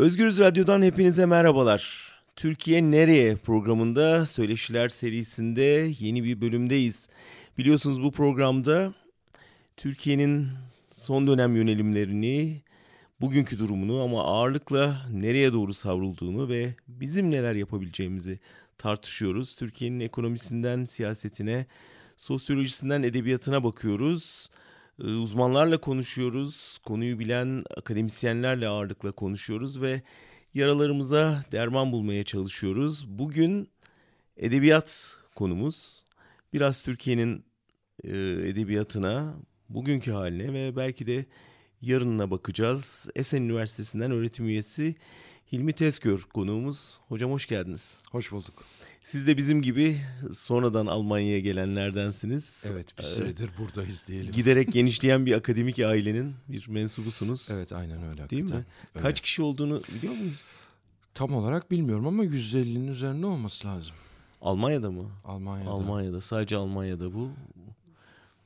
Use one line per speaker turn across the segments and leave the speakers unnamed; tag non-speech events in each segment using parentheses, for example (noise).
Özgürüz Radyo'dan hepinize merhabalar. Türkiye Nereye programında Söyleşiler serisinde yeni bir bölümdeyiz. Biliyorsunuz bu programda Türkiye'nin son dönem yönelimlerini, bugünkü durumunu ama ağırlıkla nereye doğru savrulduğunu ve bizim neler yapabileceğimizi tartışıyoruz. Türkiye'nin ekonomisinden siyasetine, sosyolojisinden edebiyatına bakıyoruz. Ee, uzmanlarla konuşuyoruz. Konuyu bilen akademisyenlerle ağırlıkla konuşuyoruz ve yaralarımıza derman bulmaya çalışıyoruz. Bugün edebiyat konumuz. Biraz Türkiye'nin e, edebiyatına, bugünkü haline ve belki de yarınına bakacağız. Esen Üniversitesi'nden öğretim üyesi Hilmi Tezkör konuğumuz. Hocam hoş geldiniz.
Hoş bulduk.
Siz de bizim gibi sonradan Almanya'ya gelenlerdensiniz.
Evet bir süredir ee, buradayız diyelim.
Giderek (laughs) genişleyen bir akademik ailenin bir mensubusunuz.
Evet aynen öyle.
Değil mi? Öyle. Kaç kişi olduğunu biliyor muyuz?
Tam olarak bilmiyorum ama 150'nin üzerinde olması lazım.
Almanya'da mı?
Almanya'da.
Almanya'da. Sadece Almanya'da bu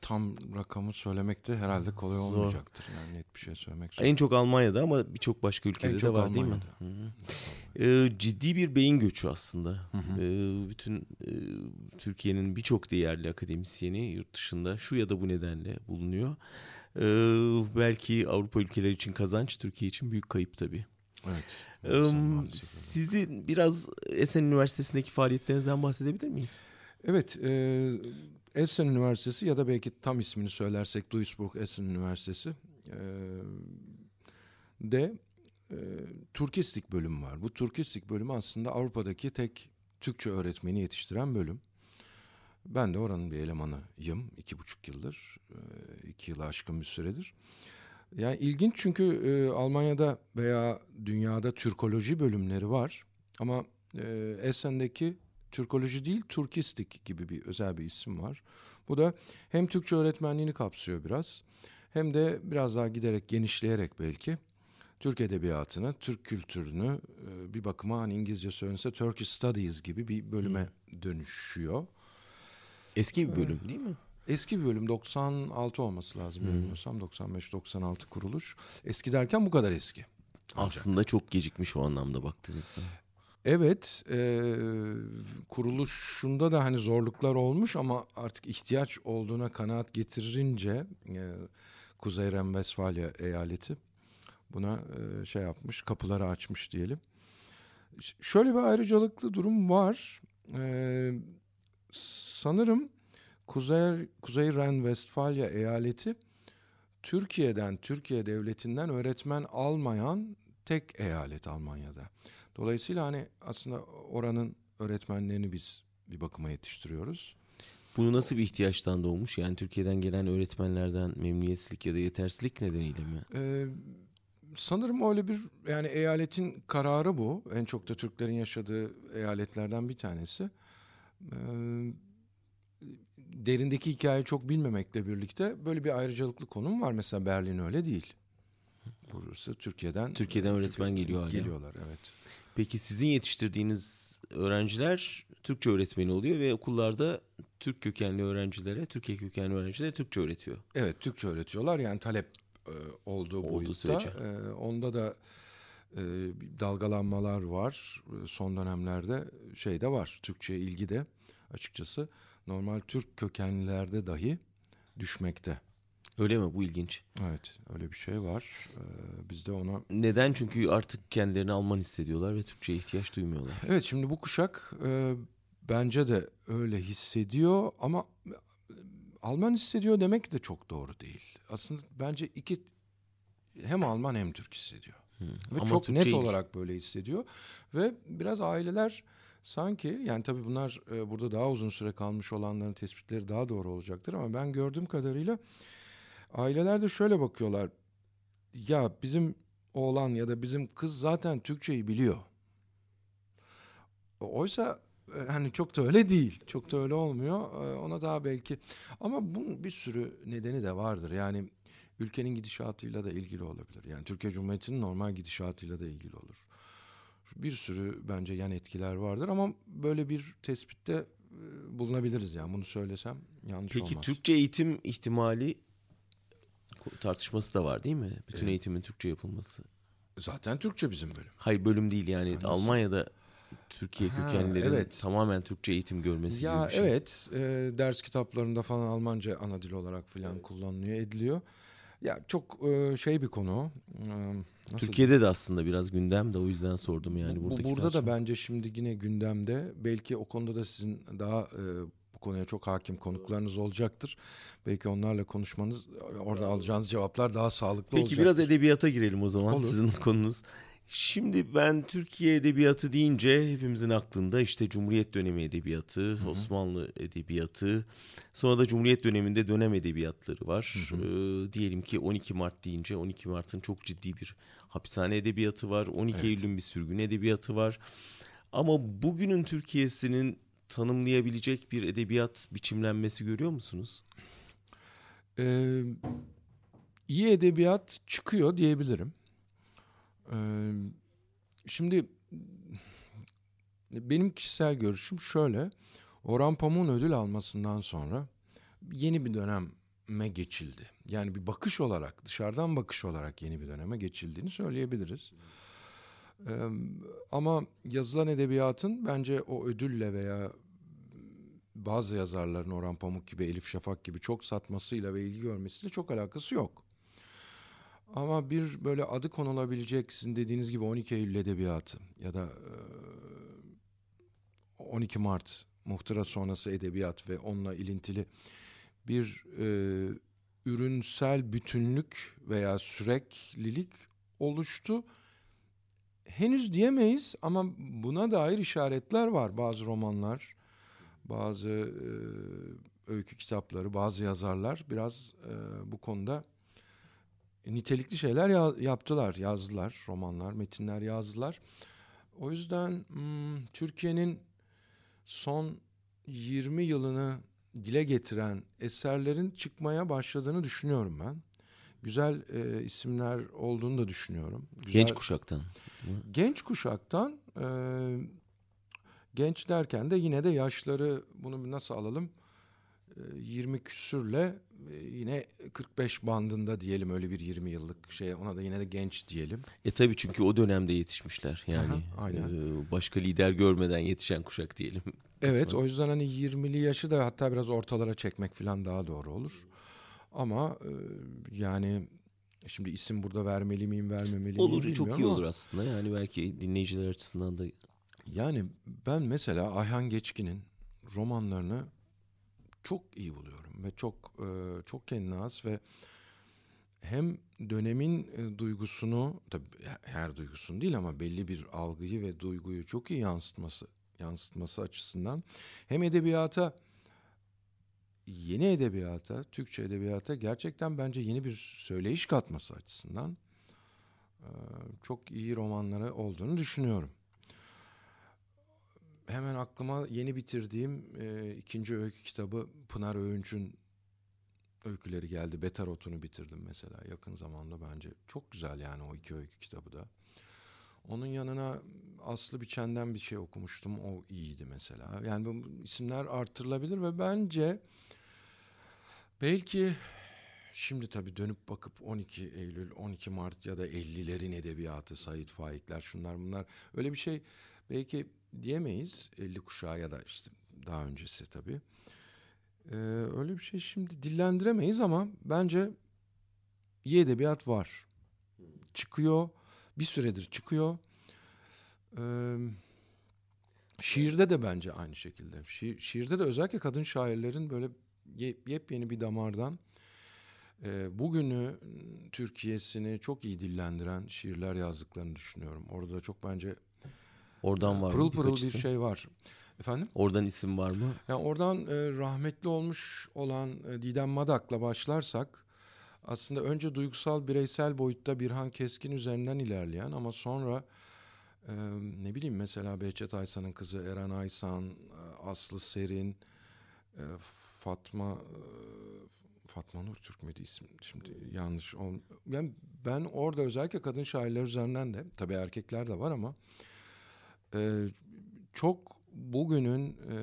tam rakamı söylemek de herhalde kolay Zor. olmayacaktır. Yani net bir şey söylemek zor.
En çok Almanya'da ama birçok başka ülkede en de var Almanya'da. değil mi? Ee, ciddi bir beyin göçü aslında. Hı hı. Ee, bütün e, Türkiye'nin birçok değerli akademisyeni yurt dışında şu ya da bu nedenle bulunuyor. Ee, belki Avrupa ülkeleri için kazanç, Türkiye için büyük kayıp tabii.
Evet.
Ee, sizi biraz Esen Üniversitesi'ndeki faaliyetlerinizden bahsedebilir miyiz?
Evet, e, Essen Üniversitesi ya da belki tam ismini söylersek Duisburg Essen Üniversitesi e, de e, Türkistik bölümü var. Bu Türkistik bölümü aslında Avrupa'daki tek Türkçe öğretmeni yetiştiren bölüm. Ben de oranın bir elemanıyım. iki buçuk yıldır, e, iki yılı aşkın bir süredir. Yani ilginç çünkü e, Almanya'da veya dünyada Türkoloji bölümleri var. Ama e, Essen'deki Türkoloji değil, Türkistik gibi bir özel bir isim var. Bu da hem Türkçe öğretmenliğini kapsıyor biraz hem de biraz daha giderek genişleyerek belki Türk edebiyatını, Türk kültürünü e, bir bakıma hani İngilizce söylense Turkish Studies gibi bir bölüme hmm. dönüşüyor.
Eski bir bölüm değil mi?
Eski bir bölüm 96 olması lazım hmm. bilmiyorsam 95-96 kuruluş. Eski derken bu kadar eski.
Ancak. Aslında çok gecikmiş o anlamda baktığınızda.
Evet, e, kuruluşunda da hani zorluklar olmuş ama artık ihtiyaç olduğuna kanaat getirince e, Kuzey Renvesfalya eyaleti buna e, şey yapmış, kapıları açmış diyelim. Şöyle bir ayrıcalıklı durum var. E, sanırım Kuzey Kuzey Renvestfalya eyaleti Türkiye'den, Türkiye devletinden öğretmen almayan tek eyalet Almanya'da. Dolayısıyla hani aslında oranın öğretmenlerini biz bir bakıma yetiştiriyoruz.
Bunu nasıl bir ihtiyaçtan doğmuş? Yani Türkiye'den gelen öğretmenlerden memnuniyetsizlik ya da yetersizlik nedeniyle mi?
Ee, sanırım öyle bir yani eyaletin kararı bu. En çok da Türklerin yaşadığı eyaletlerden bir tanesi. Ee, derindeki hikayeyi çok bilmemekle birlikte böyle bir ayrıcalıklı konum var. Mesela Berlin öyle değil. Burası Türkiye'den.
Türkiye'den öğretmen Türkiye'den geliyor hala.
Geliyorlar evet.
Peki sizin yetiştirdiğiniz öğrenciler Türkçe öğretmeni oluyor ve okullarda Türk kökenli öğrencilere, Türkiye kökenli öğrencilere Türkçe öğretiyor.
Evet, Türkçe öğretiyorlar. Yani talep e, olduğu, olduğu boyutta. E, onda da e, dalgalanmalar var. Son dönemlerde şey de var. Türkçe ilgi de açıkçası normal Türk kökenlilerde dahi düşmekte.
Öyle mi? Bu ilginç.
Evet öyle bir şey var. Ee, biz de ona...
Neden? Çünkü artık kendilerini Alman hissediyorlar ve Türkçe'ye ihtiyaç duymuyorlar.
Evet şimdi bu kuşak e, bence de öyle hissediyor ama e, Alman hissediyor demek de çok doğru değil. Aslında bence iki hem Alman hem Türk hissediyor. Hmm. Ve ama çok net olarak böyle hissediyor. Ve biraz aileler sanki yani tabii bunlar e, burada daha uzun süre kalmış olanların tespitleri daha doğru olacaktır ama ben gördüğüm kadarıyla Aileler de şöyle bakıyorlar. Ya bizim oğlan ya da bizim kız zaten Türkçeyi biliyor. Oysa e, hani çok da öyle değil. Çok da öyle olmuyor. E, ona daha belki ama bunun bir sürü nedeni de vardır. Yani ülkenin gidişatıyla da ilgili olabilir. Yani Türkiye Cumhuriyeti'nin normal gidişatıyla da ilgili olur. Bir sürü bence yan etkiler vardır ama böyle bir tespitte e, bulunabiliriz yani bunu söylesem yanlış
Peki,
olmaz.
Peki Türkçe eğitim ihtimali tartışması da var değil mi? Bütün evet. eğitimin Türkçe yapılması.
Zaten Türkçe bizim bölüm.
Hayır bölüm değil yani
Nasıl?
Almanya'da Türkiye
Ha,
kökenlilerin
evet.
tamamen Türkçe eğitim görmesi
Ya
gibi bir şey.
evet e, ders kitaplarında falan Almanca ana dil olarak falan kullanılıyor ediliyor. Ya çok e, şey bir konu. E, nasıl
Türkiye'de de aslında biraz gündem de o yüzden sordum yani
bu, burada da bence şimdi yine gündemde. Belki o konuda da sizin daha e, konuya çok hakim konuklarınız olacaktır. Belki onlarla konuşmanız, orada alacağınız cevaplar daha sağlıklı
Peki
olacak.
biraz edebiyata girelim o zaman
Olur.
sizin konunuz. Şimdi ben Türkiye edebiyatı deyince hepimizin aklında işte Cumhuriyet dönemi edebiyatı, Osmanlı edebiyatı, sonra da Cumhuriyet döneminde dönem edebiyatları var. Ee, diyelim ki 12 Mart deyince 12 Mart'ın çok ciddi bir hapishane edebiyatı var. 12
Evet.
Eylül'ün bir sürgün edebiyatı var. Ama bugünün Türkiye'sinin tanımlayabilecek bir edebiyat biçimlenmesi görüyor musunuz?
Ee, iyi edebiyat çıkıyor diyebilirim. Ee, şimdi benim kişisel görüşüm şöyle. Orhan Pamuk'un ödül almasından sonra yeni bir döneme geçildi. Yani bir bakış olarak, dışarıdan bakış olarak yeni bir döneme geçildiğini söyleyebiliriz. Ee, ama yazılan edebiyatın bence o ödülle veya bazı yazarların Orhan Pamuk gibi, Elif Şafak gibi çok satmasıyla ve ilgi görmesiyle çok alakası yok. Ama bir böyle adı konulabilecek sizin dediğiniz gibi 12 Eylül Edebiyatı ya da e, 12 Mart muhtıra sonrası edebiyat ve onunla ilintili bir e, ürünsel bütünlük veya süreklilik oluştu. Henüz diyemeyiz ama buna dair işaretler var. Bazı romanlar, bazı e, öykü kitapları, bazı yazarlar biraz e, bu konuda nitelikli şeyler ya- yaptılar, yazdılar, romanlar, metinler yazdılar. O yüzden hmm, Türkiye'nin son 20 yılını dile getiren eserlerin çıkmaya başladığını düşünüyorum ben. Güzel e, isimler olduğunu da düşünüyorum. Güzel,
Genç kuşaktan.
genç kuşaktan e, genç derken de yine de yaşları bunu nasıl alalım? E, 20 küsürle e, yine 45 bandında diyelim öyle bir 20 yıllık şey ona da yine de genç diyelim.
E tabii çünkü o dönemde yetişmişler. Yani
Aha, aynen.
e, başka lider görmeden yetişen kuşak diyelim.
Evet
kısmen.
o yüzden hani 20'li yaşı da hatta biraz ortalara çekmek falan daha doğru olur. Ama e, yani şimdi isim burada vermeli miyim vermemeli miyim
Olur çok iyi
ama
olur aslında. Yani belki dinleyiciler açısından da
Yani ben mesela Ayhan Geçkin'in romanlarını çok iyi buluyorum ve çok e, çok kendine has ve hem dönemin e, duygusunu tabii her duygusunu değil ama belli bir algıyı ve duyguyu çok iyi yansıtması yansıtması açısından hem edebiyata yeni edebiyata, Türkçe edebiyata gerçekten bence yeni bir söyleyiş katması açısından çok iyi romanları olduğunu düşünüyorum. Hemen aklıma yeni bitirdiğim e, ikinci öykü kitabı Pınar Öğünç'ün öyküleri geldi. Betarot'unu bitirdim mesela yakın zamanda bence. Çok güzel yani o iki öykü kitabı da. Onun yanına Aslı Biçen'den bir şey okumuştum. O iyiydi mesela. Yani bu isimler artırılabilir ve bence belki şimdi tabii dönüp bakıp 12 Eylül, 12 Mart ya da 50'lerin edebiyatı, Sait Faikler şunlar bunlar öyle bir şey belki diyemeyiz. 50 kuşağı ya da işte daha öncesi tabii. Ee, öyle bir şey şimdi dillendiremeyiz ama bence iyi edebiyat var. Çıkıyor. Bir süredir çıkıyor. Ee, şiirde de bence aynı şekilde. Şiir, şiirde de özellikle kadın şairlerin böyle ye- yepyeni bir damardan e, bugünü Türkiye'sini çok iyi dillendiren şiirler yazdıklarını düşünüyorum. Orada da çok bence
oradan var mı
pırıl
birkaç
pırıl bir şey var. Efendim?
Oradan isim var mı?
Yani oradan e, rahmetli olmuş olan e, Didem Madak'la başlarsak aslında önce duygusal bireysel boyutta Birhan Keskin üzerinden ilerleyen ama sonra e, ne bileyim mesela Behçet Aysan'ın kızı Eren Aysan, Aslı Serin, e, Fatma e, Fatma Nur Türk müydü isim? Şimdi yanlış ol. Yani ben orada özellikle kadın şairler üzerinden de tabii erkekler de var ama e, çok bugünün e,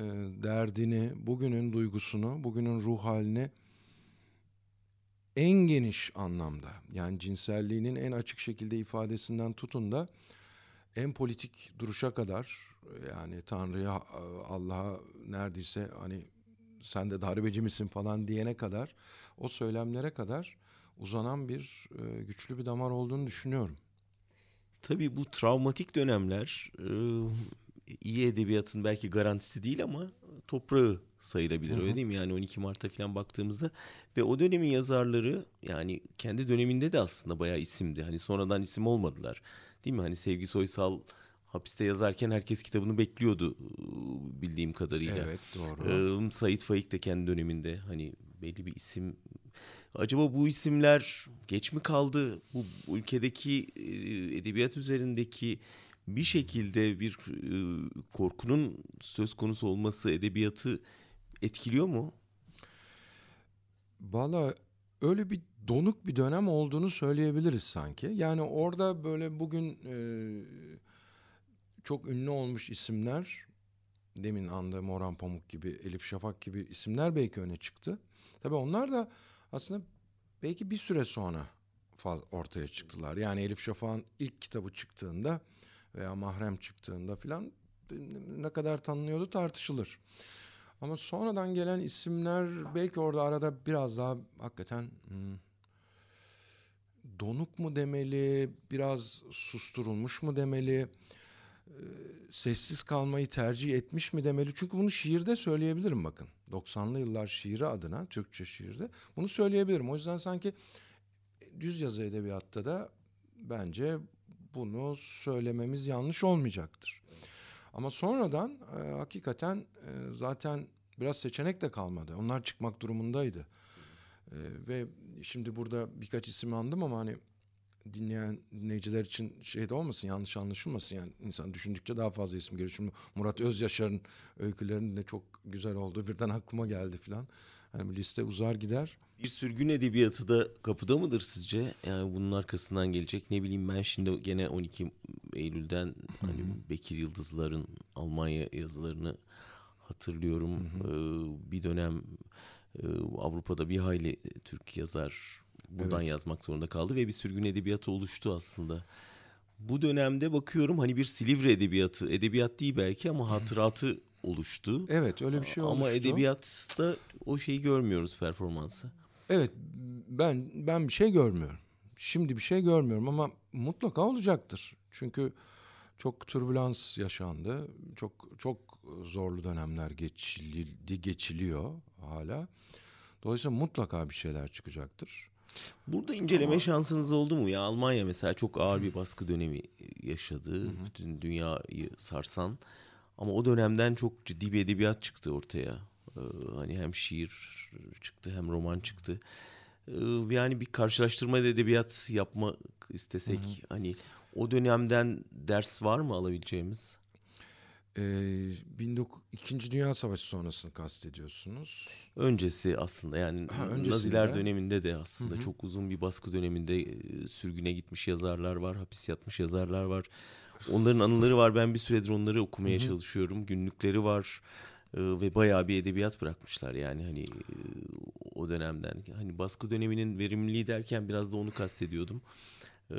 derdini, bugünün duygusunu, bugünün ruh halini en geniş anlamda yani cinselliğinin en açık şekilde ifadesinden tutun da en politik duruşa kadar yani Tanrı'ya Allah'a neredeyse hani sen de darbeci misin falan diyene kadar o söylemlere kadar uzanan bir e, güçlü bir damar olduğunu düşünüyorum.
Tabii bu travmatik dönemler e, iyi edebiyatın belki garantisi değil ama toprağı sayılabilir. Hı hı. Öyle değil mi? Yani 12 Mart'a falan baktığımızda ve o dönemin yazarları yani kendi döneminde de aslında bayağı isimdi. Hani sonradan isim olmadılar. Değil mi? Hani Sevgi Soysal hapiste yazarken herkes kitabını bekliyordu bildiğim kadarıyla.
Evet doğru.
Ee, Sait Faik de kendi döneminde hani belli bir isim. Acaba bu isimler geç mi kaldı? Bu ülkedeki edebiyat üzerindeki bir şekilde bir korkunun söz konusu olması edebiyatı etkiliyor mu?
Valla öyle bir donuk bir dönem olduğunu söyleyebiliriz sanki. Yani orada böyle bugün e, çok ünlü olmuş isimler, demin andığım Orhan Pamuk gibi, Elif Şafak gibi isimler belki öne çıktı. Tabii onlar da aslında belki bir süre sonra ortaya çıktılar. Yani Elif Şafak'ın ilk kitabı çıktığında veya Mahrem çıktığında filan ne kadar tanınıyordu tartışılır. Ama sonradan gelen isimler belki orada arada biraz daha hakikaten hmm, donuk mu demeli, biraz susturulmuş mu demeli, e, sessiz kalmayı tercih etmiş mi demeli. Çünkü bunu şiirde söyleyebilirim bakın. 90'lı yıllar şiiri adına, Türkçe şiirde bunu söyleyebilirim. O yüzden sanki düz yazı edebiyatta da bence bunu söylememiz yanlış olmayacaktır. Ama sonradan e, hakikaten e, zaten biraz seçenek de kalmadı. Onlar çıkmak durumundaydı. E, ve şimdi burada birkaç isim andım ama hani dinleyen dinleyiciler için şey de olmasın yanlış anlaşılmasın yani insan düşündükçe daha fazla isim geliyor. Şimdi Murat Özyaşar'ın öykülerinin de çok güzel olduğu birden aklıma geldi filan. Yani liste uzar gider.
Bir sürgün edebiyatı da kapıda mıdır sizce? Yani bunun arkasından gelecek. Ne bileyim ben şimdi gene 12 Eylül'den hani Bekir Yıldızların Almanya yazılarını hatırlıyorum. Ee, bir dönem e, Avrupa'da bir hayli Türk yazar buradan evet. yazmak zorunda kaldı ve bir sürgün edebiyatı oluştu aslında. Bu dönemde bakıyorum hani bir Silivri edebiyatı, edebiyat değil belki ama hatıratı oluştu.
Evet öyle bir şey oluştu.
Ama edebiyatta o şeyi görmüyoruz performansı.
Evet ben ben bir şey görmüyorum. Şimdi bir şey görmüyorum ama mutlaka olacaktır. Çünkü çok türbülans yaşandı. Çok çok zorlu dönemler geçildi, geçiliyor hala. Dolayısıyla mutlaka bir şeyler çıkacaktır.
Burada inceleme Ama... şansınız oldu mu? Ya Almanya mesela çok ağır bir baskı dönemi yaşadı. Hı hı. Bütün dünyayı sarsan. Ama o dönemden çok ciddi bir edebiyat çıktı ortaya. Ee, hani hem şiir çıktı hem roman çıktı. Ee, yani bir karşılaştırma edebiyat yapmak istesek hı hı. hani o dönemden ders var mı alabileceğimiz?
Ee, 19, İkinci Dünya Savaşı sonrasını kastediyorsunuz.
Öncesi aslında yani ha, Naziler döneminde de aslında Hı-hı. çok uzun bir baskı döneminde e, sürgüne gitmiş yazarlar var, hapis yatmış yazarlar var. Onların anıları var. Ben bir süredir onları okumaya Hı-hı. çalışıyorum. Günlükleri var e, ve bayağı bir edebiyat bırakmışlar yani hani e, o dönemden. Hani baskı döneminin verimliliği derken biraz da onu kastediyordum. Ee,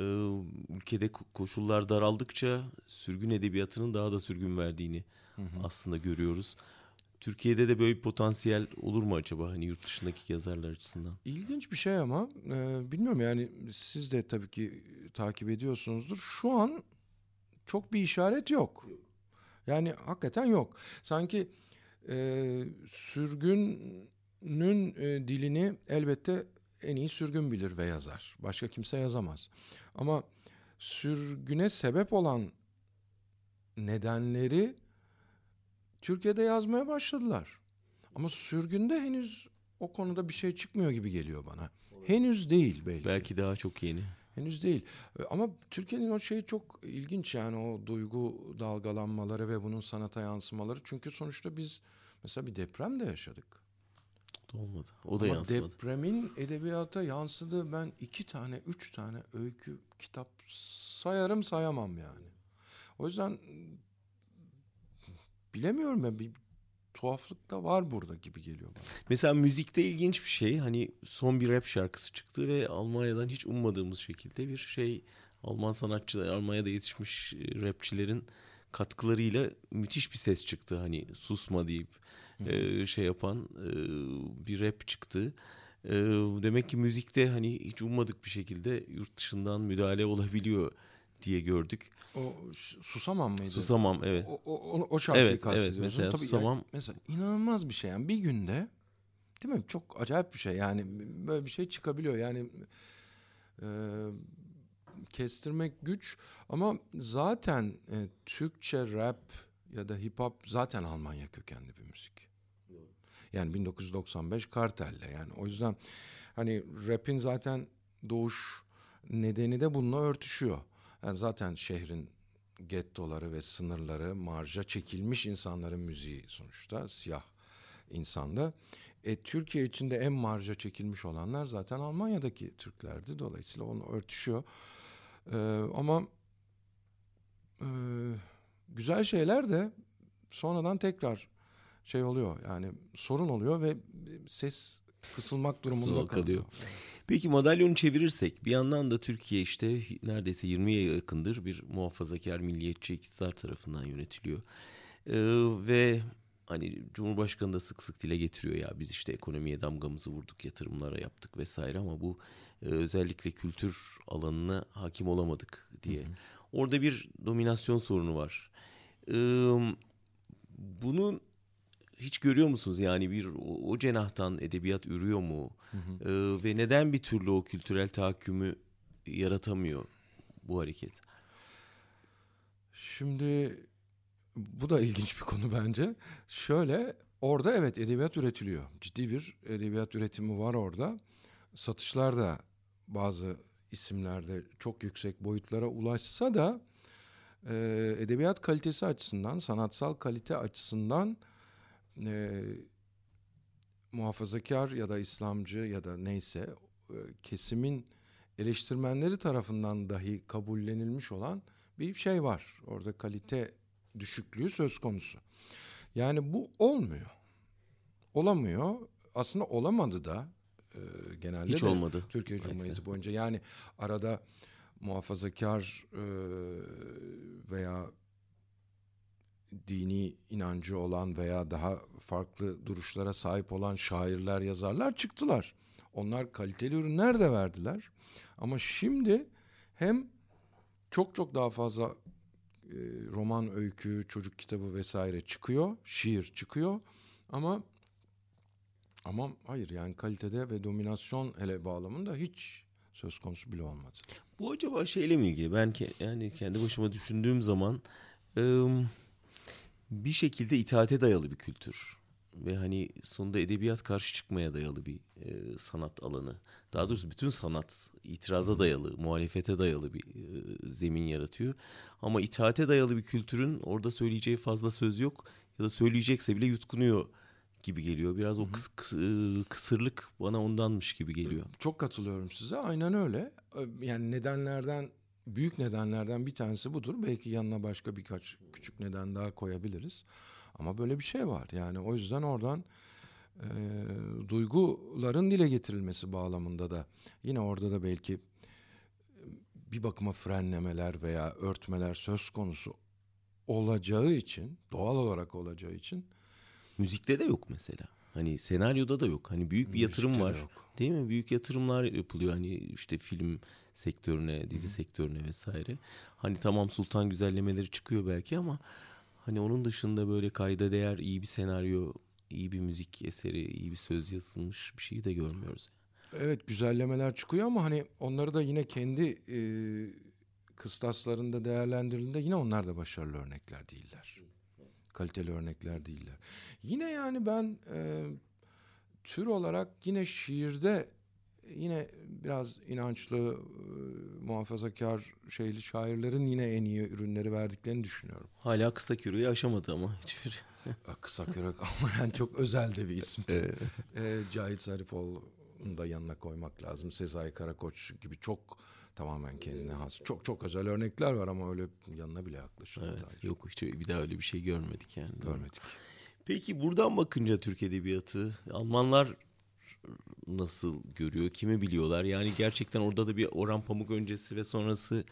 ülkede koşullar daraldıkça sürgün edebiyatının daha da sürgün verdiğini hı hı. aslında görüyoruz. Türkiye'de de böyle bir potansiyel olur mu acaba hani yurt dışındaki yazarlar açısından?
İlginç bir şey ama e, bilmiyorum yani siz de tabii ki takip ediyorsunuzdur. Şu an çok bir işaret yok. Yani hakikaten yok. Sanki e, sürgünün e, dilini elbette en iyi sürgün bilir ve yazar. Başka kimse yazamaz. Ama sürgüne sebep olan nedenleri Türkiye'de yazmaya başladılar. Ama sürgünde henüz o konuda bir şey çıkmıyor gibi geliyor bana. Henüz değil belki.
Belki daha çok yeni.
Henüz değil. Ama Türkiye'nin o şeyi çok ilginç yani o duygu dalgalanmaları ve bunun sanata yansımaları. Çünkü sonuçta biz mesela bir deprem de yaşadık
olmadı. O da Ama yansımadı.
depremin edebiyata yansıdığı ben iki tane, üç tane öykü, kitap sayarım sayamam yani. O yüzden bilemiyorum ben. Bir, tuhaflık da var burada gibi geliyor bana.
Mesela müzikte ilginç bir şey. Hani son bir rap şarkısı çıktı ve Almanya'dan hiç ummadığımız şekilde bir şey Alman sanatçılar, Almanya'da yetişmiş e, rapçilerin katkılarıyla müthiş bir ses çıktı. Hani susma deyip e, şey yapan e, bir rap çıktı. E, demek ki müzikte hani hiç ummadık bir şekilde yurt dışından müdahale olabiliyor diye gördük.
O Susamam mıydı?
Susamam evet.
O, o, o şarkıyı
evet,
kastediyorsun.
Evet mesela
Tabii
Susamam.
Yani, mesela inanılmaz bir şey yani bir günde değil mi? Çok acayip bir şey yani böyle bir şey çıkabiliyor yani e, kestirmek güç ama zaten e, Türkçe rap ya da hip hop zaten Almanya kökenli bir müzik. Yani 1995 Kartel'le yani o yüzden hani rap'in zaten doğuş nedeni de bununla örtüşüyor. Yani zaten şehrin gettoları ve sınırları marja çekilmiş insanların müziği sonuçta siyah insanda. E, Türkiye içinde en marja çekilmiş olanlar zaten Almanya'daki Türklerdi. Dolayısıyla onu örtüşüyor. E, ama e, güzel şeyler de sonradan tekrar şey oluyor. Yani sorun oluyor ve ses kısılmak durumunda kalıyor. kalıyor.
Peki madalyonu çevirirsek bir yandan da Türkiye işte neredeyse 20'ye yakındır bir muhafazakar milliyetçi iktidar tarafından yönetiliyor. Ee, ve hani Cumhurbaşkanı da sık sık dile getiriyor ya biz işte ekonomiye damgamızı vurduk, yatırımlara yaptık vesaire ama bu e, özellikle kültür alanına hakim olamadık diye. Hı hı. Orada bir dominasyon sorunu var. Ee, bunun hiç görüyor musunuz yani bir o, o cenahtan edebiyat ürüyor mu? Hı hı. Ee, ve neden bir türlü o kültürel tahakkümü yaratamıyor bu hareket?
Şimdi bu da ilginç bir konu bence. Şöyle orada evet edebiyat üretiliyor. Ciddi bir edebiyat üretimi var orada. Satışlar da bazı isimlerde çok yüksek boyutlara ulaşsa da e, edebiyat kalitesi açısından, sanatsal kalite açısından e, muhafazakar ya da İslamcı ya da neyse e, kesimin eleştirmenleri tarafından dahi kabullenilmiş olan bir şey var. Orada kalite düşüklüğü söz konusu. Yani bu olmuyor. Olamıyor. Aslında olamadı da e, genelde
Hiç olmadı.
Türkiye Cumhuriyeti Belki. boyunca. Yani arada muhafazakar e, veya dini inancı olan veya daha farklı duruşlara sahip olan şairler, yazarlar çıktılar. Onlar kaliteli ürünler de verdiler. Ama şimdi hem çok çok daha fazla e, roman, öykü, çocuk kitabı vesaire çıkıyor, şiir çıkıyor ama ama hayır yani kalitede ve dominasyon hele bağlamında hiç söz konusu bile olmadı.
Bu acaba şeyle mi ilgili? Ben ke yani kendi başıma düşündüğüm zaman ıı, bir şekilde itaate dayalı bir kültür ve hani sonunda edebiyat karşı çıkmaya dayalı bir e, sanat alanı. Daha doğrusu bütün sanat itiraza dayalı, muhalefete dayalı bir e, zemin yaratıyor. Ama itaate dayalı bir kültürün orada söyleyeceği fazla söz yok ya da söyleyecekse bile yutkunuyor gibi geliyor. Biraz o kıs, kıs, e, kısırlık bana ondanmış gibi geliyor.
Çok katılıyorum size. Aynen öyle. Yani nedenlerden büyük nedenlerden bir tanesi budur. Belki yanına başka birkaç küçük neden daha koyabiliriz. Ama böyle bir şey var. Yani o yüzden oradan e, duyguların dile getirilmesi bağlamında da yine orada da belki e, bir bakıma frenlemeler veya örtmeler söz konusu olacağı için, doğal olarak olacağı için
müzikte de yok mesela. Hani senaryoda da yok. Hani büyük bir yatırım var. Yok. Değil mi? Büyük yatırımlar yapılıyor. Hani işte film sektörüne, dizi Hı. sektörüne vesaire. Hani tamam sultan güzellemeleri çıkıyor belki ama hani onun dışında böyle kayda değer iyi bir senaryo, iyi bir müzik eseri, iyi bir söz yazılmış bir şeyi de görmüyoruz.
Evet güzellemeler çıkıyor ama hani onları da yine kendi e, kıstaslarında değerlendirildiğinde yine onlar da başarılı örnekler değiller. Kaliteli örnekler değiller. Yine yani ben e, tür olarak yine şiirde yine biraz inançlı, e, muhafazakar şeyli şairlerin yine en iyi ürünleri verdiklerini düşünüyorum.
Hala kısa küreği aşamadı ama hiçbir. (laughs)
kısa kürek ama yani çok özel de bir isim. (laughs) evet. e, Cahit Zarifoğlu'nu da yanına koymak lazım. Sezai Karakoç gibi çok tamamen kendine has. Çok çok özel örnekler var ama öyle yanına bile yaklaşılmadı.
Evet, yok hiç bir daha öyle bir şey görmedik yani.
Görmedik.
Peki buradan bakınca Türk Edebiyatı, Almanlar nasıl görüyor, kimi biliyorlar? Yani gerçekten orada da bir Orhan Pamuk öncesi ve sonrası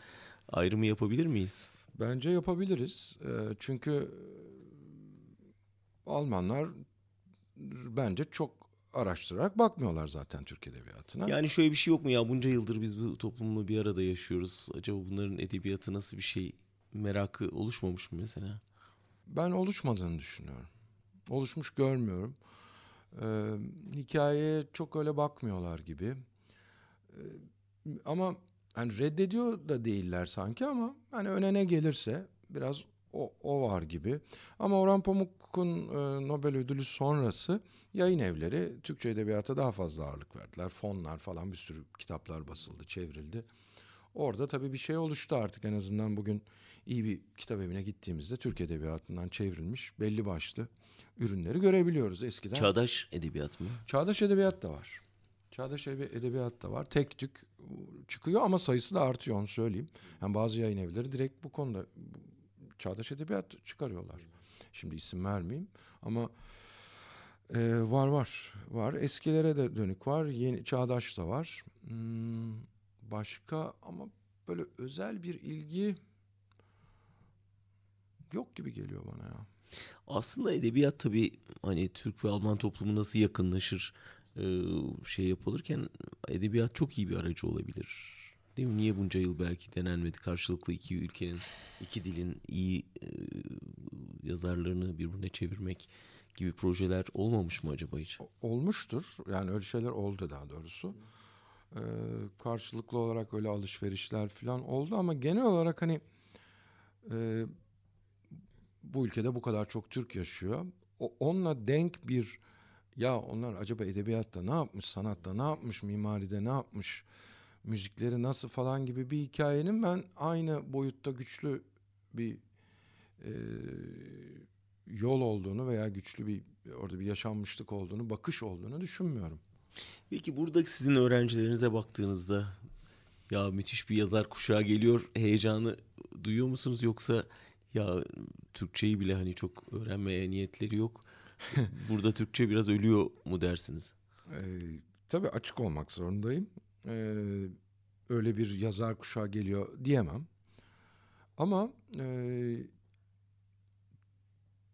ayrımı yapabilir miyiz?
Bence yapabiliriz. Ee, çünkü Almanlar bence çok araştırarak bakmıyorlar zaten Türk Edebiyatı'na.
Yani şöyle bir şey yok mu ya bunca yıldır biz bu toplumla bir arada yaşıyoruz. Acaba bunların edebiyatı nasıl bir şey merakı oluşmamış mı mesela?
Ben oluşmadığını düşünüyorum. Oluşmuş görmüyorum. Ee, hikayeye çok öyle bakmıyorlar gibi. Ee, ama hani reddediyor da değiller sanki ama hani önüne gelirse biraz o, o var gibi. Ama Orhan Pamuk'un e, Nobel ödülü sonrası yayın evleri Türkçe edebiyata daha fazla ağırlık verdiler. Fonlar falan bir sürü kitaplar basıldı, çevrildi. Orada tabii bir şey oluştu artık en azından bugün iyi bir kitap evine gittiğimizde Türk Edebiyatı'ndan çevrilmiş belli başlı ürünleri görebiliyoruz eskiden.
Çağdaş edebiyat mı?
Çağdaş edebiyat da var. Çağdaş edebiyat da var. Tek tük çıkıyor ama sayısı da artıyor onu söyleyeyim. Yani bazı yayın evleri direkt bu konuda çağdaş edebiyat çıkarıyorlar. Şimdi isim vermeyeyim ama e, var var var. Eskilere de dönük var. Yeni çağdaş da var. Hmm, başka ama böyle özel bir ilgi yok gibi geliyor bana ya.
Aslında edebiyat tabii hani Türk ve Alman toplumu nasıl yakınlaşır şey yapılırken edebiyat çok iyi bir aracı olabilir. Değil mi? Niye bunca yıl belki denenmedi karşılıklı iki ülkenin, iki dilin iyi yazarlarını birbirine çevirmek gibi projeler olmamış mı acaba hiç?
Olmuştur. Yani öyle şeyler oldu daha doğrusu. Ee, karşılıklı olarak öyle alışverişler falan oldu ama genel olarak hani e, bu ülkede bu kadar çok Türk yaşıyor. O, onunla denk bir ya onlar acaba edebiyatta ne yapmış, sanatta ne yapmış, mimaride ne yapmış, müzikleri nasıl falan gibi bir hikayenin ben aynı boyutta güçlü bir e, yol olduğunu veya güçlü bir orada bir yaşanmışlık olduğunu, bakış olduğunu düşünmüyorum.
Peki buradaki sizin öğrencilerinize baktığınızda ya müthiş bir yazar kuşağı geliyor heyecanı duyuyor musunuz yoksa ya Türkçeyi bile hani çok öğrenmeye niyetleri yok. (laughs) Burada Türkçe biraz ölüyor mu dersiniz?
Ee, tabii açık olmak zorundayım. Ee, öyle bir yazar kuşağı geliyor diyemem. Ama e,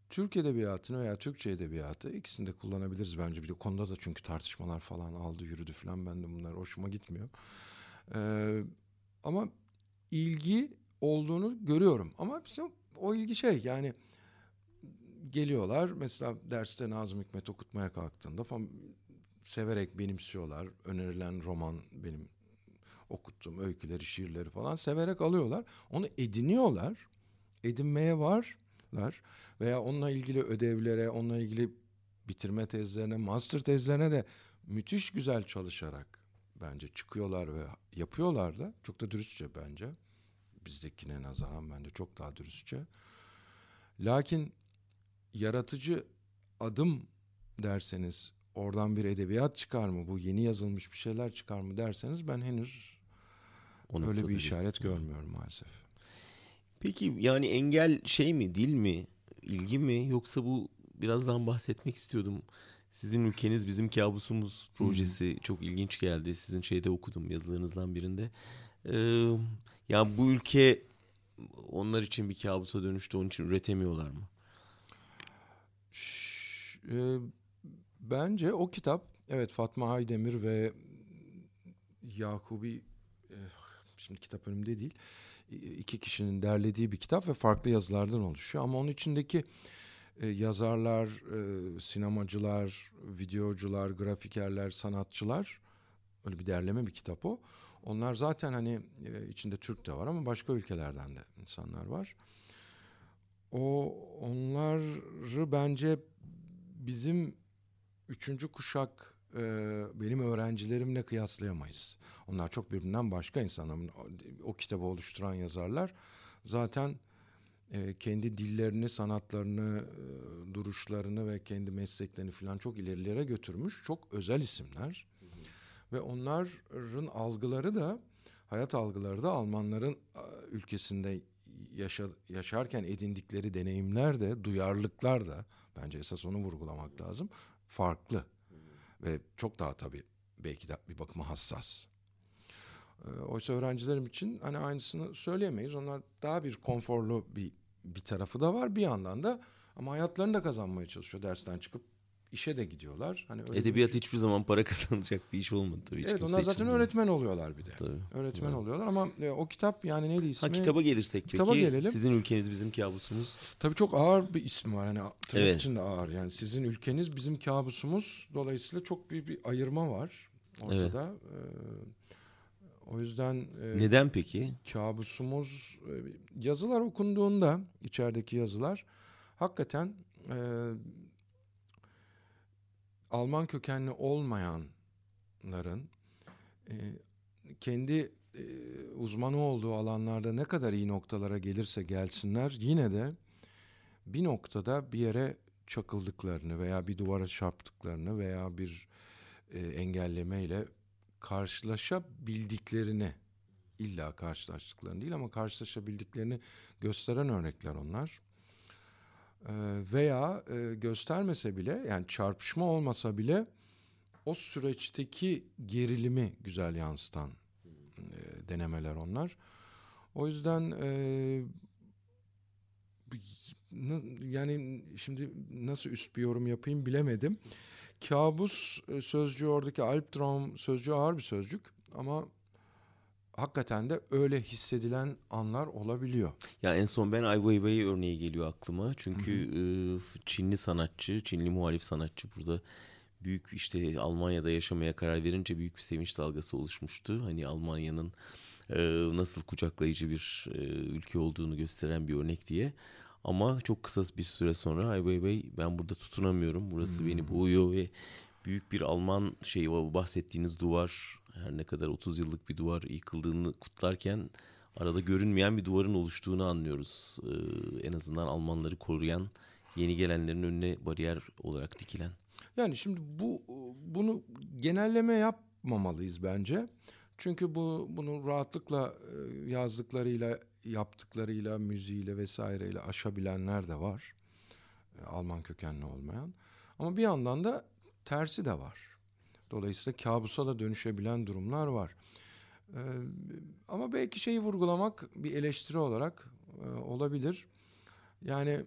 Türk edebiyatını veya Türkçe edebiyatı ikisini de kullanabiliriz bence. Bir de konuda da çünkü tartışmalar falan aldı yürüdü falan. Ben de bunlar hoşuma gitmiyor. Ee, ama ilgi olduğunu görüyorum. Ama bizim o ilgi şey yani geliyorlar mesela derste Nazım Hikmet okutmaya kalktığında falan severek benimsiyorlar. Önerilen roman benim okuttuğum öyküleri, şiirleri falan severek alıyorlar. Onu ediniyorlar. Edinmeye varlar veya onunla ilgili ödevlere, onunla ilgili bitirme tezlerine, master tezlerine de müthiş güzel çalışarak bence çıkıyorlar ve yapıyorlar da. Çok da dürüstçe bence. Bizdekine nazaran bence çok daha dürüstçe. Lakin yaratıcı adım derseniz oradan bir edebiyat çıkar mı? Bu yeni yazılmış bir şeyler çıkar mı derseniz ben henüz o öyle bir işaret değil. görmüyorum maalesef.
Peki yani engel şey mi, dil mi, ilgi mi yoksa bu birazdan bahsetmek istiyordum. Sizin ülkeniz bizim kabusumuz projesi hmm. çok ilginç geldi. Sizin şeyde okudum yazılarınızdan birinde. Ee, yani bu ülke onlar için bir kabusa dönüştü. Onun için üretemiyorlar mı?
e, bence o kitap evet Fatma Aydemir ve Yakubi e, şimdi kitap önümde değil iki kişinin derlediği bir kitap ve farklı yazılardan oluşuyor ama onun içindeki e, yazarlar, e, sinemacılar, videocular, grafikerler, sanatçılar öyle bir derleme bir kitap o. Onlar zaten hani e, içinde Türk de var ama başka ülkelerden de insanlar var. O onları bence bizim üçüncü kuşak e, benim öğrencilerimle kıyaslayamayız. Onlar çok birbirinden başka insanlar. O, kitabı oluşturan yazarlar zaten e, kendi dillerini, sanatlarını, duruşlarını ve kendi mesleklerini falan çok ilerilere götürmüş. Çok özel isimler. Ve onların algıları da, hayat algıları da Almanların ülkesinde yaşa, yaşarken edindikleri deneyimler de, duyarlılıklar da bence esas onu vurgulamak lazım. Farklı ve çok daha tabii belki de bir bakıma hassas. E, oysa öğrencilerim için hani aynısını söyleyemeyiz. Onlar daha bir konforlu bir bir tarafı da var bir yandan da ama hayatlarını da kazanmaya çalışıyor dersten çıkıp işe de gidiyorlar.
Hani Edebiyat hiçbir zaman para (laughs) kazanacak bir iş olmadı tabii.
Evet onlar zaten öğretmen oluyorlar bir de. Tabii. Öğretmen evet. oluyorlar ama e, o kitap yani neydi ismi?
Ha kitaba gelirsek kitaba peki. Gelelim. Sizin ülkeniz bizim kabusumuz.
Tabii çok ağır bir isim var. Yani tırnak evet. içinde ağır. Yani sizin ülkeniz bizim kabusumuz. Dolayısıyla çok büyük bir ayırma var ortada. Evet. Ee, o yüzden
e, neden peki?
Kabusumuz e, yazılar okunduğunda içerideki yazılar hakikaten e, Alman kökenli olmayanların e, kendi e, uzmanı olduğu alanlarda ne kadar iyi noktalara gelirse gelsinler yine de bir noktada bir yere çakıldıklarını veya bir duvara çarptıklarını veya bir e, engellemeyle karşılaşabildiklerini illa karşılaştıklarını değil ama karşılaşabildiklerini gösteren örnekler onlar. Ee, veya e, göstermese bile yani çarpışma olmasa bile o süreçteki gerilimi güzel yansıtan e, denemeler onlar. O yüzden e, yani şimdi nasıl üst bir yorum yapayım bilemedim. Kabus sözcüğü oradaki Albtraum sözcüğü ağır bir sözcük ama hakikaten de öyle hissedilen anlar olabiliyor.
Ya en son ben Ai Weiwei örneği geliyor aklıma. Çünkü hı hı. Çinli sanatçı, Çinli muhalif sanatçı burada büyük işte Almanya'da yaşamaya karar verince büyük bir sevinç dalgası oluşmuştu. Hani Almanya'nın nasıl kucaklayıcı bir ülke olduğunu gösteren bir örnek diye. Ama çok kısa bir süre sonra Ai Weiwei ben burada tutunamıyorum. Burası hmm. beni boğuyor ve büyük bir Alman şeyi bahsettiğiniz duvar her ne kadar 30 yıllık bir duvar yıkıldığını kutlarken arada görünmeyen bir duvarın oluştuğunu anlıyoruz. Ee, en azından Almanları koruyan yeni gelenlerin önüne bariyer olarak dikilen.
Yani şimdi bu bunu genelleme yapmamalıyız bence. Çünkü bu bunu rahatlıkla e, yazdıklarıyla, yaptıklarıyla, müziğiyle vesaireyle aşabilenler de var. E, Alman kökenli olmayan. Ama bir yandan da tersi de var. Dolayısıyla kabusa da dönüşebilen durumlar var. Ee, ama belki şeyi vurgulamak bir eleştiri olarak e, olabilir. Yani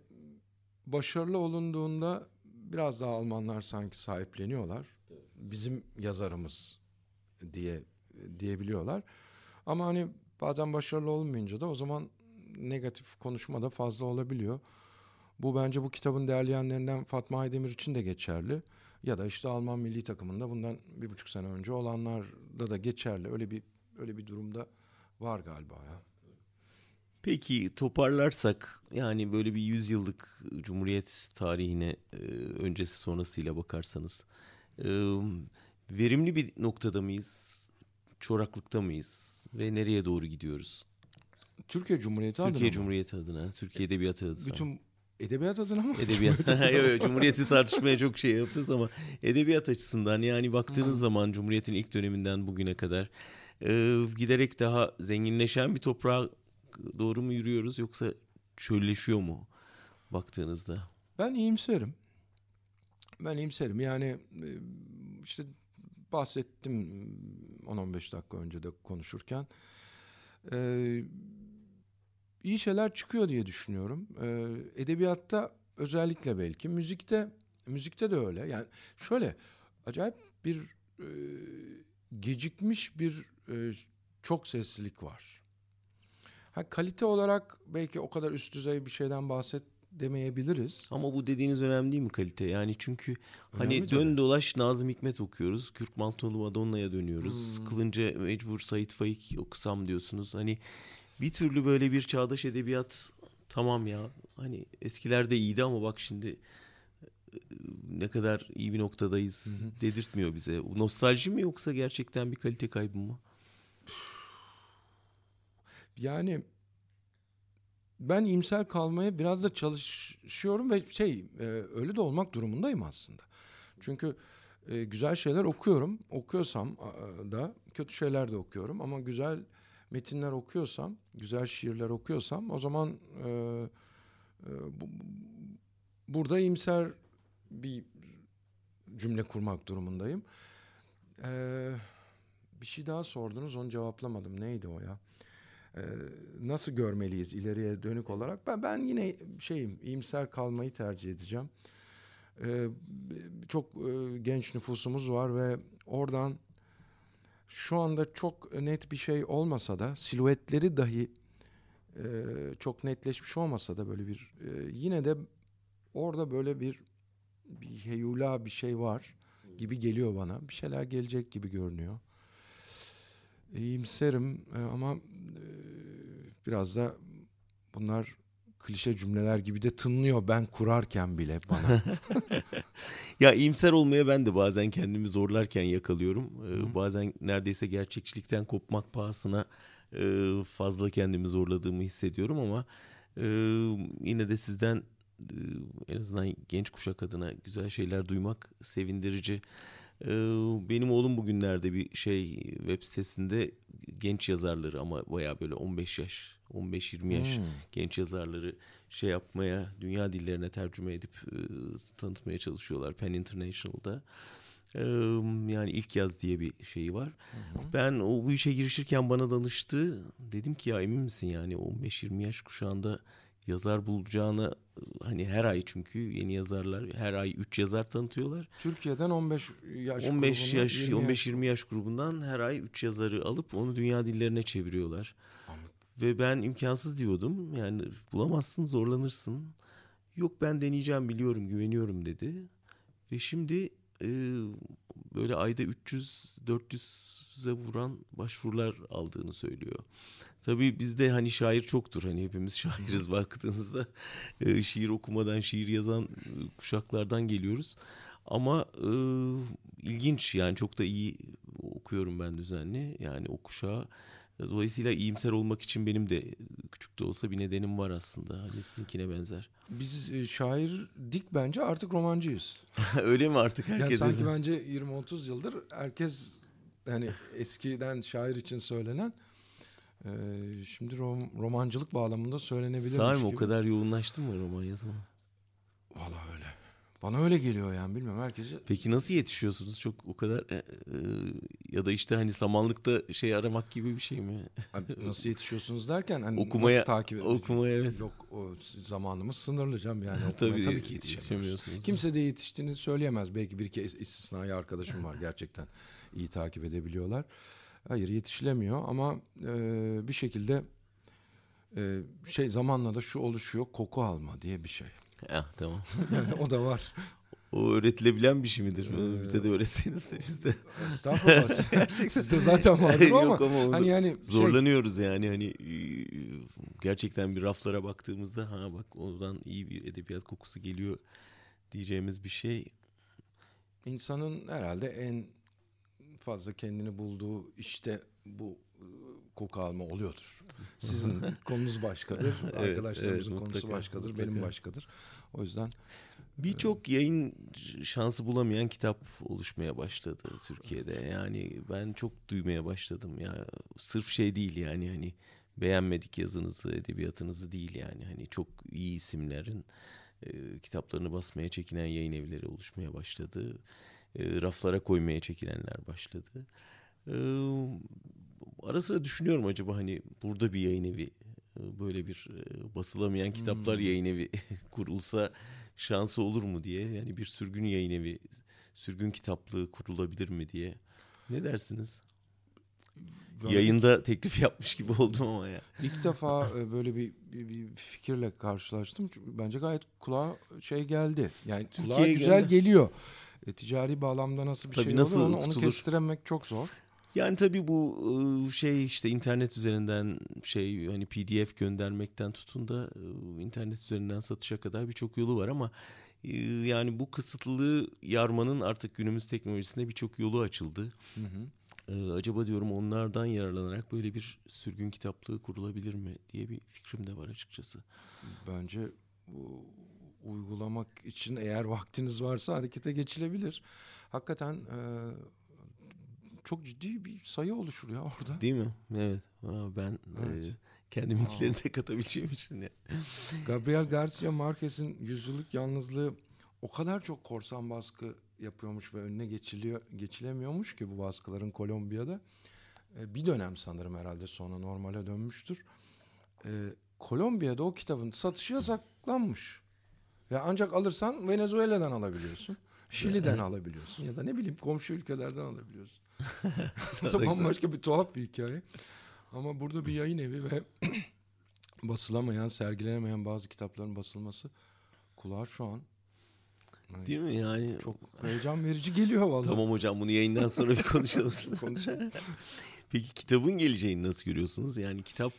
başarılı olunduğunda biraz daha Almanlar sanki sahipleniyorlar. Bizim yazarımız diye diyebiliyorlar. Ama hani bazen başarılı olmayınca da o zaman negatif konuşma da fazla olabiliyor. Bu bence bu kitabın derleyenlerinden Fatma Aydemir için de geçerli. Ya da işte Alman milli takımında bundan bir buçuk sene önce olanlarda da geçerli. Öyle bir öyle bir durumda var galiba ya.
Peki toparlarsak yani böyle bir yüzyıllık Cumhuriyet tarihine e, öncesi sonrasıyla bakarsanız e, verimli bir noktada mıyız? Çoraklıkta mıyız? Ve nereye doğru gidiyoruz?
Türkiye Cumhuriyeti
Türkiye adına Türkiye Cumhuriyeti adına, Türkiye Edebiyatı adına.
Bütün Edebiyat adına mı?
Edebiyat. (laughs) evet, (laughs) Cumhuriyeti tartışmaya çok şey yapıyoruz ama edebiyat açısından yani baktığınız hmm. zaman Cumhuriyet'in ilk döneminden bugüne kadar e, giderek daha zenginleşen bir toprağa doğru mu yürüyoruz yoksa çölleşiyor mu baktığınızda?
Ben iyimserim. Ben iyimserim. Yani işte bahsettim 10-15 dakika önce de konuşurken. Ee, iyi şeyler çıkıyor diye düşünüyorum. Ee, edebiyatta özellikle belki müzikte müzikte de öyle. Yani şöyle acayip bir e, gecikmiş bir e, çok seslilik var. Ha, kalite olarak belki o kadar üst düzey bir şeyden bahset demeyebiliriz.
Ama bu dediğiniz önemli değil mi kalite? Yani çünkü önemli hani dön tabii. dolaş Nazım Hikmet okuyoruz. Kürk Maltonlu Madonna'ya dönüyoruz. Hmm. Sıkılınca mecbur Sait Faik okusam diyorsunuz. Hani bir türlü böyle bir çağdaş edebiyat tamam ya hani eskilerde iyiydi ama bak şimdi e, ne kadar iyi bir noktadayız dedirtmiyor bize. Nostalji mi yoksa gerçekten bir kalite kaybı mı?
Yani ben imsel kalmaya biraz da çalışıyorum ve şey e, öyle de olmak durumundayım aslında. Çünkü e, güzel şeyler okuyorum. Okuyorsam da kötü şeyler de okuyorum ama güzel metinler okuyorsam, güzel şiirler okuyorsam o zaman e, e, bu, burada imser bir cümle kurmak durumundayım. Ee, bir şey daha sordunuz onu cevaplamadım. Neydi o ya? Ee, nasıl görmeliyiz ileriye dönük olarak? Ben ben yine şeyim iyimser kalmayı tercih edeceğim. Ee, çok e, genç nüfusumuz var ve oradan şu anda çok net bir şey olmasa da siluetleri dahi e, çok netleşmiş olmasa da böyle bir e, yine de orada böyle bir bir heyula bir şey var gibi geliyor bana. Bir şeyler gelecek gibi görünüyor. İyimserim e, ama e, biraz da bunlar klişe cümleler gibi de tınlıyor ben kurarken bile bana. (laughs)
ya iyimser olmaya ben de bazen kendimi zorlarken yakalıyorum. Ee, bazen neredeyse gerçekçilikten kopmak pahasına e, fazla kendimi zorladığımı hissediyorum ama e, yine de sizden e, en azından genç kuşak adına güzel şeyler duymak sevindirici. E, benim oğlum bugünlerde bir şey web sitesinde genç yazarları ama baya böyle 15 yaş 15-20 yaş hmm. genç yazarları şey yapmaya, dünya dillerine tercüme edip e, tanıtmaya çalışıyorlar Pen International'da. E, yani ilk yaz diye bir şeyi var. Hı. Ben o bu işe girişirken bana danıştı. Dedim ki ya emin misin yani 15-20 yaş kuşağında yazar bulacağını hani her ay çünkü yeni yazarlar her ay 3 yazar tanıtıyorlar.
Türkiye'den 15 yaş
15 yaş 15 20 yaş grubundan her ay 3 yazarı alıp onu dünya dillerine çeviriyorlar. Ve ben imkansız diyordum. Yani bulamazsın, zorlanırsın. Yok ben deneyeceğim, biliyorum, güveniyorum dedi. Ve şimdi e, böyle ayda 300-400'e vuran başvurular aldığını söylüyor. Tabii bizde hani şair çoktur. Hani hepimiz (laughs) şairiz baktığınızda. E, şiir okumadan, şiir yazan kuşaklardan geliyoruz. Ama e, ilginç yani çok da iyi okuyorum ben düzenli. Yani o kuşağı Dolayısıyla iyimser olmak için benim de küçük de olsa bir nedenim var aslında. Hani sizinkine benzer.
Biz e, şair dik bence artık romancıyız. (laughs)
Öyle mi artık herkes?
Yani sanki bence 20-30 yıldır herkes hani eskiden şair için söylenen e, şimdi rom, romancılık bağlamında söylenebilir.
Sahi mi o kadar yoğunlaştı mı roman yazımı?
Valla öyle. Bana öyle geliyor yani bilmiyorum herkese.
Peki nasıl yetişiyorsunuz? Çok o kadar e, e, ya da işte hani samanlıkta şey aramak gibi bir şey mi?
nasıl yetişiyorsunuz derken hani
okumaya
nasıl takip
okumaya evet.
Yok o zamanımız sınırlı canım yani (laughs) okumaya tabii, tabii ki yetişemiyorsunuz. Kimse de yetiştiğini söyleyemez. Belki bir iki istisnai arkadaşım var gerçekten iyi takip edebiliyorlar. Hayır yetişilemiyor ama e, bir şekilde e, şey zamanla da şu oluşuyor koku alma diye bir şey.
Ya tamam. (laughs)
yani o da var.
O öğretilebilen bir şey midir? Ee, Bize de öğretseniz de biz de.
Estağfurullah. (laughs) Sizde zaten vardır ama. Yok ama hani yani
şey- zorlanıyoruz şey... yani hani gerçekten bir raflara baktığımızda ha bak oradan iyi bir edebiyat kokusu geliyor diyeceğimiz bir şey.
İnsanın herhalde en fazla kendini bulduğu işte bu koku alma oluyordur. Sizin (laughs) konunuz başkadır, evet, arkadaşlarımızın evet, konusu başkadır, mutlaka. benim başkadır. O yüzden
birçok yayın şansı bulamayan kitap oluşmaya başladı Türkiye'de. Yani ben çok duymaya başladım ya. Sırf şey değil yani hani beğenmedik yazınızı, edebiyatınızı değil yani. Hani çok iyi isimlerin e, kitaplarını basmaya çekinen yayın evleri oluşmaya başladı. E, raflara koymaya çekilenler başladı. E, ara sıra düşünüyorum acaba hani burada bir yayın evi e, böyle bir basılamayan kitaplar hmm. yayın evi (laughs) kurulsa şansı olur mu diye. Yani bir sürgün yayın evi, sürgün kitaplığı kurulabilir mi diye. Ne dersiniz? Gayet... Yayında teklif yapmış gibi oldum ama ya.
İlk defa böyle bir, bir, bir fikirle karşılaştım. Bence gayet kulağa şey geldi. Yani kulağa güzel geldi. geliyor. E, ticari bağlamda nasıl bir Tabii şey nasıl olur onu, onu kestiremek çok zor.
Yani tabii bu şey işte internet üzerinden şey hani PDF göndermekten tutun da internet üzerinden satışa kadar birçok yolu var ama yani bu kısıtlılığı yarmanın artık günümüz teknolojisinde birçok yolu açıldı. Hı hı. Acaba diyorum onlardan yararlanarak böyle bir sürgün kitaplığı kurulabilir mi diye bir fikrim de var açıkçası.
Bence bu uygulamak için eğer vaktiniz varsa harekete geçilebilir. Hakikaten çok ciddi bir sayı oluşur ya orada.
Değil mi? Evet. Aa, ben
Evet.
e, kendiminkilerini de katabileceğim için. ya. (laughs)
Gabriel Garcia Marquez'in yüzyıllık yalnızlığı o kadar çok korsan baskı yapıyormuş ve önüne geçiliyor geçilemiyormuş ki bu baskıların Kolombiya'da. E, bir dönem sanırım herhalde sonra normale dönmüştür. E, Kolombiya'da o kitabın satışı yasaklanmış. Ve ancak alırsan Venezuela'dan alabiliyorsun. Şili'den alabiliyorsun ya da ne bileyim komşu ülkelerden alabiliyorsun. (laughs) Bu da bambaşka bir tuhaf bir hikaye. Ama burada bir yayın evi ve (clears throat) basılamayan, sergilenemeyen bazı kitapların basılması kulağa şu an
Değil mi? Yani
çok heyecan verici geliyor vallahi.
Tamam hocam bunu yayından sonra bir konuşalım. (laughs)
Konuşalım.
Peki kitabın geleceğini nasıl görüyorsunuz? Yani kitap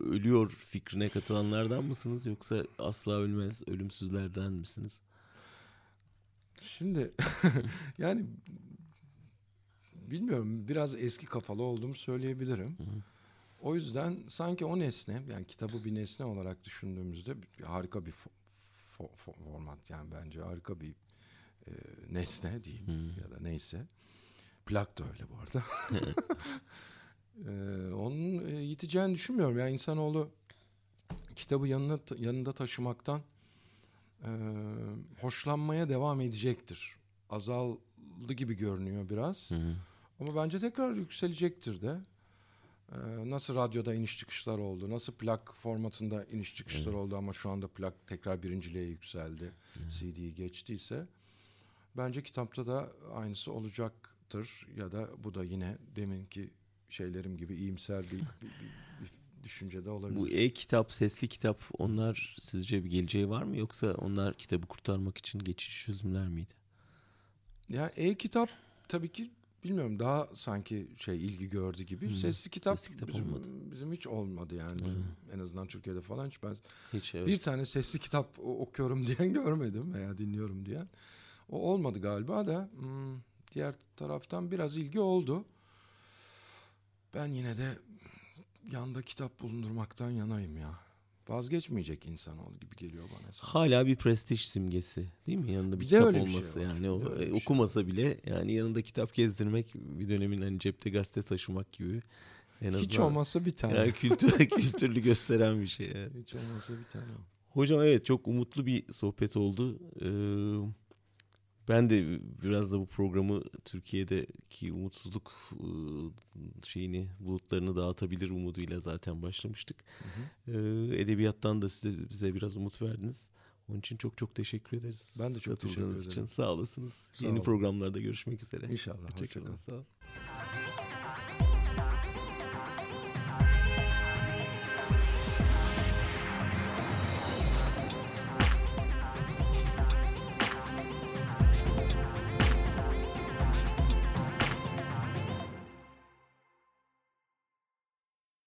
ölüyor fikrine katılanlardan mısınız yoksa asla ölmez ölümsüzlerden misiniz?
Şimdi (laughs) yani bilmiyorum biraz eski kafalı olduğumu söyleyebilirim. O yüzden sanki o nesne yani kitabı bir nesne olarak düşündüğümüzde harika bir fo- fo- fo- format yani bence harika bir e, nesne diyeyim ya da neyse. Plak da öyle bu arada. (laughs) E, onun e, yiteceğini düşünmüyorum. Yani insanoğlu kitabı yanına yanında taşımaktan e, hoşlanmaya devam edecektir. Azaldı gibi görünüyor biraz. Ama bence tekrar yükselecektir de. Ee, nasıl radyoda iniş çıkışlar oldu, nasıl plak formatında iniş çıkışlar oldu ama şu anda plak tekrar birinciliğe yükseldi, CD'yi geçtiyse bence kitapta da aynısı olacaktır ya da bu da yine deminki şeylerim gibi iyimser bir, bir, bir- bir düşüncede olabilir.
Bu e-kitap, sesli kitap onlar sizce bir geleceği var mı yoksa onlar kitabı kurtarmak için geçiş çözümler miydi?
Ya e-kitap tabii ki bilmiyorum daha sanki şey ilgi gördü gibi. Sesli kitap,
Sesli kitap
bizim,
olmadı.
bizim hiç olmadı yani. Bizim en azından Türkiye'de falan hiç ben
Hiç evet.
bir tane sesli kitap okuyorum (laughs) diyen görmedim veya dinliyorum diyen. O olmadı galiba da hmm, diğer taraftan biraz ilgi oldu. Ben yine de yanda kitap bulundurmaktan yanayım ya. Vazgeçmeyecek insanoğlu gibi geliyor bana. sanki.
Hala bir prestij simgesi değil mi? Yanında bir,
Bir
kitap
öyle bir şey
olması
var.
yani o e,
şey
okumasa bile yani yanında kitap gezdirmek bir dönemin hani cepte gazete taşımak gibi en azından
Hiç olmazsa bir tane.
yani kültür (laughs) kültürlü gösteren bir şey. evet.
Hiç olmazsa bir tane.
Hocam evet çok umutlu bir sohbet oldu. Ee, ben de biraz da bu programı Türkiye'deki umutsuzluk e, şeyini bulutlarını dağıtabilir umuduyla zaten başlamıştık. Ee, edebiyattan da size bize biraz umut verdiniz. Onun için çok çok teşekkür ederiz.
Ben de çok teşekkür ederim.
için sağ olasınız.
Sağ
Yeni
olun.
programlarda görüşmek üzere.
İnşallah.
Hoşçakalın.
Hoşçakalın.
Sağ olun.